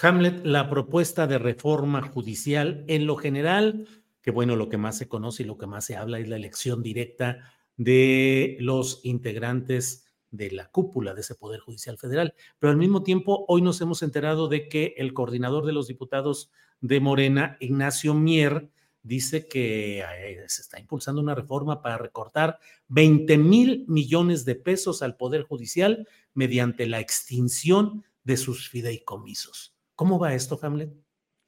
Hamlet, la propuesta de reforma judicial en lo general, que bueno, lo que más se conoce y lo que más se habla es la elección directa de los integrantes de la cúpula de ese Poder Judicial Federal. Pero al mismo tiempo, hoy nos hemos enterado de que el coordinador de los diputados de Morena, Ignacio Mier, dice que eh, se está impulsando una reforma para recortar 20 mil millones de pesos al Poder Judicial mediante la extinción de sus fideicomisos. ¿Cómo va esto, Hamlet?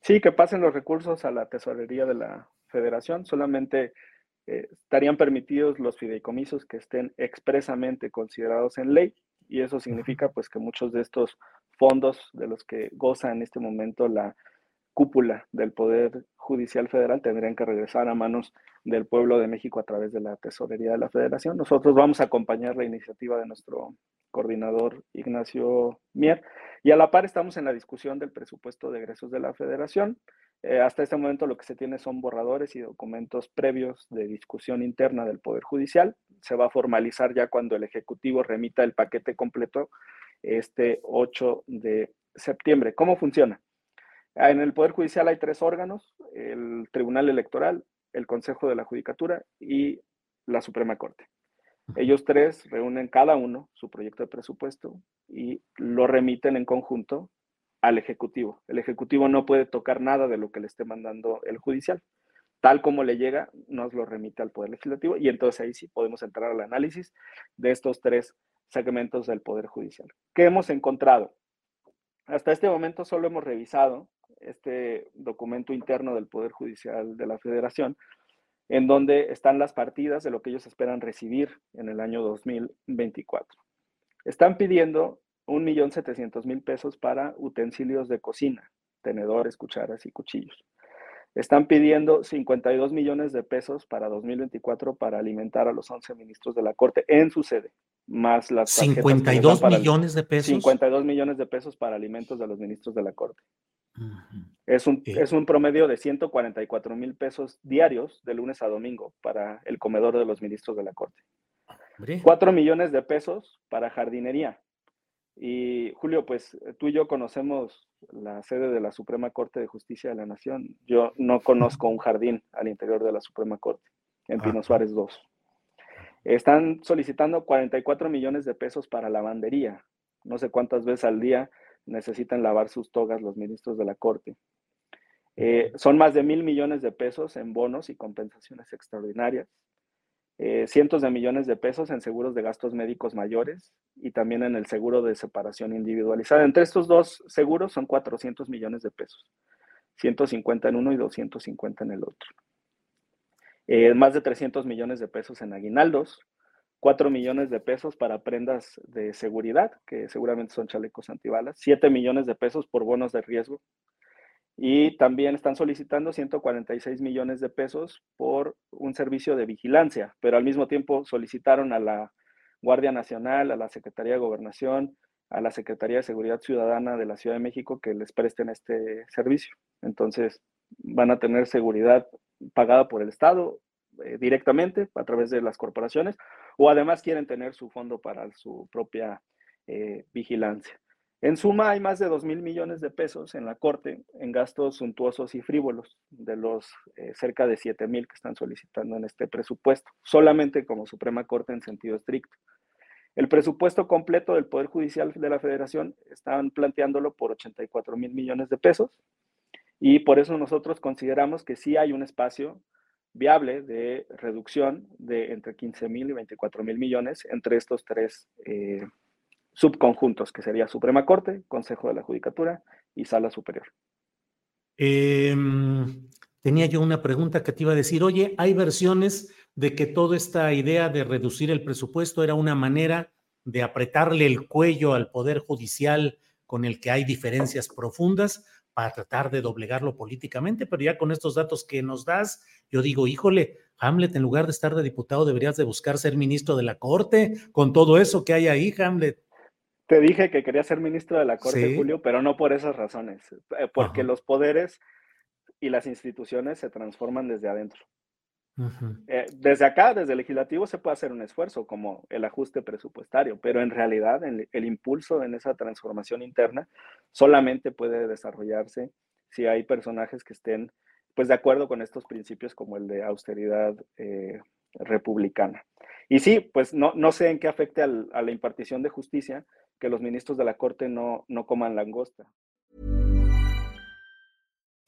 Sí, que pasen los recursos a la tesorería de la federación. Solamente eh, estarían permitidos los fideicomisos que estén expresamente considerados en ley y eso significa pues que muchos de estos fondos de los que goza en este momento la cúpula del Poder Judicial Federal tendrían que regresar a manos del pueblo de México a través de la Tesorería de la Federación. Nosotros vamos a acompañar la iniciativa de nuestro coordinador Ignacio Mier y a la par estamos en la discusión del presupuesto de egresos de la Federación. Eh, hasta este momento lo que se tiene son borradores y documentos previos de discusión interna del Poder Judicial. Se va a formalizar ya cuando el Ejecutivo remita el paquete completo este 8 de septiembre. ¿Cómo funciona? En el Poder Judicial hay tres órganos, el Tribunal Electoral, el Consejo de la Judicatura y la Suprema Corte. Ellos tres reúnen cada uno su proyecto de presupuesto y lo remiten en conjunto al Ejecutivo. El Ejecutivo no puede tocar nada de lo que le esté mandando el judicial. Tal como le llega, nos lo remite al Poder Legislativo y entonces ahí sí podemos entrar al análisis de estos tres segmentos del Poder Judicial. ¿Qué hemos encontrado? Hasta este momento solo hemos revisado este documento interno del Poder Judicial de la Federación, en donde están las partidas de lo que ellos esperan recibir en el año 2024. Están pidiendo 1.700.000 pesos para utensilios de cocina, tenedores, cucharas y cuchillos. Están pidiendo 52 millones de pesos para 2024 para alimentar a los 11 ministros de la Corte en su sede, más las 52 millones de pesos. 52 millones de pesos para alimentos de los ministros de la Corte. Es, un, es un promedio de 144 mil pesos diarios de lunes a domingo para el comedor de los ministros de la Corte. 4 millones de pesos para jardinería, y Julio, pues tú y yo conocemos la sede de la Suprema Corte de Justicia de la Nación. Yo no conozco un jardín al interior de la Suprema Corte, en Pino Suárez 2. Están solicitando 44 millones de pesos para lavandería. No sé cuántas veces al día necesitan lavar sus togas los ministros de la Corte. Eh, son más de mil millones de pesos en bonos y compensaciones extraordinarias. Eh, cientos de millones de pesos en seguros de gastos médicos mayores y también en el seguro de separación individualizada. Entre estos dos seguros son 400 millones de pesos, 150 en uno y 250 en el otro. Eh, más de 300 millones de pesos en aguinaldos, 4 millones de pesos para prendas de seguridad, que seguramente son chalecos antibalas, 7 millones de pesos por bonos de riesgo, y también están solicitando 146 millones de pesos por un servicio de vigilancia, pero al mismo tiempo solicitaron a la Guardia Nacional, a la Secretaría de Gobernación, a la Secretaría de Seguridad Ciudadana de la Ciudad de México que les presten este servicio. Entonces, van a tener seguridad pagada por el Estado eh, directamente a través de las corporaciones o además quieren tener su fondo para su propia eh, vigilancia. En suma, hay más de 2 mil millones de pesos en la Corte en gastos suntuosos y frívolos, de los eh, cerca de 7 mil que están solicitando en este presupuesto, solamente como Suprema Corte en sentido estricto. El presupuesto completo del Poder Judicial de la Federación están planteándolo por 84 mil millones de pesos Y por eso nosotros consideramos que sí hay un espacio viable de reducción de entre 15 mil y 24 mil millones entre estos tres eh, subconjuntos, que sería Suprema Corte, Consejo de la Judicatura y Sala Superior. Em, tenía yo una pregunta que te iba a decir, oye, hay versiones de que toda esta idea de reducir el presupuesto era una manera de apretarle el cuello al Poder Judicial con el que hay diferencias profundas para tratar de doblegarlo políticamente, pero ya con estos datos que nos das, yo digo, híjole, Hamlet, en lugar de estar de diputado, deberías de buscar ser ministro de la Corte, con todo eso que hay ahí, Hamlet. Te dije que quería ser ministro de la Corte, Julio, pero no por esas razones, eh, porque los poderes y las instituciones se transforman desde adentro. Eh, desde acá, desde el legislativo, se puede hacer un esfuerzo como el ajuste presupuestario, pero en realidad el, impulso en esa transformación interna solamente puede desarrollarse si hay personajes que estén pues de acuerdo con estos principios como el de austeridad eh, republicana. Y sí, pues no, sé en qué afecte a la impartición de justicia que los ministros de la Corte no coman langosta.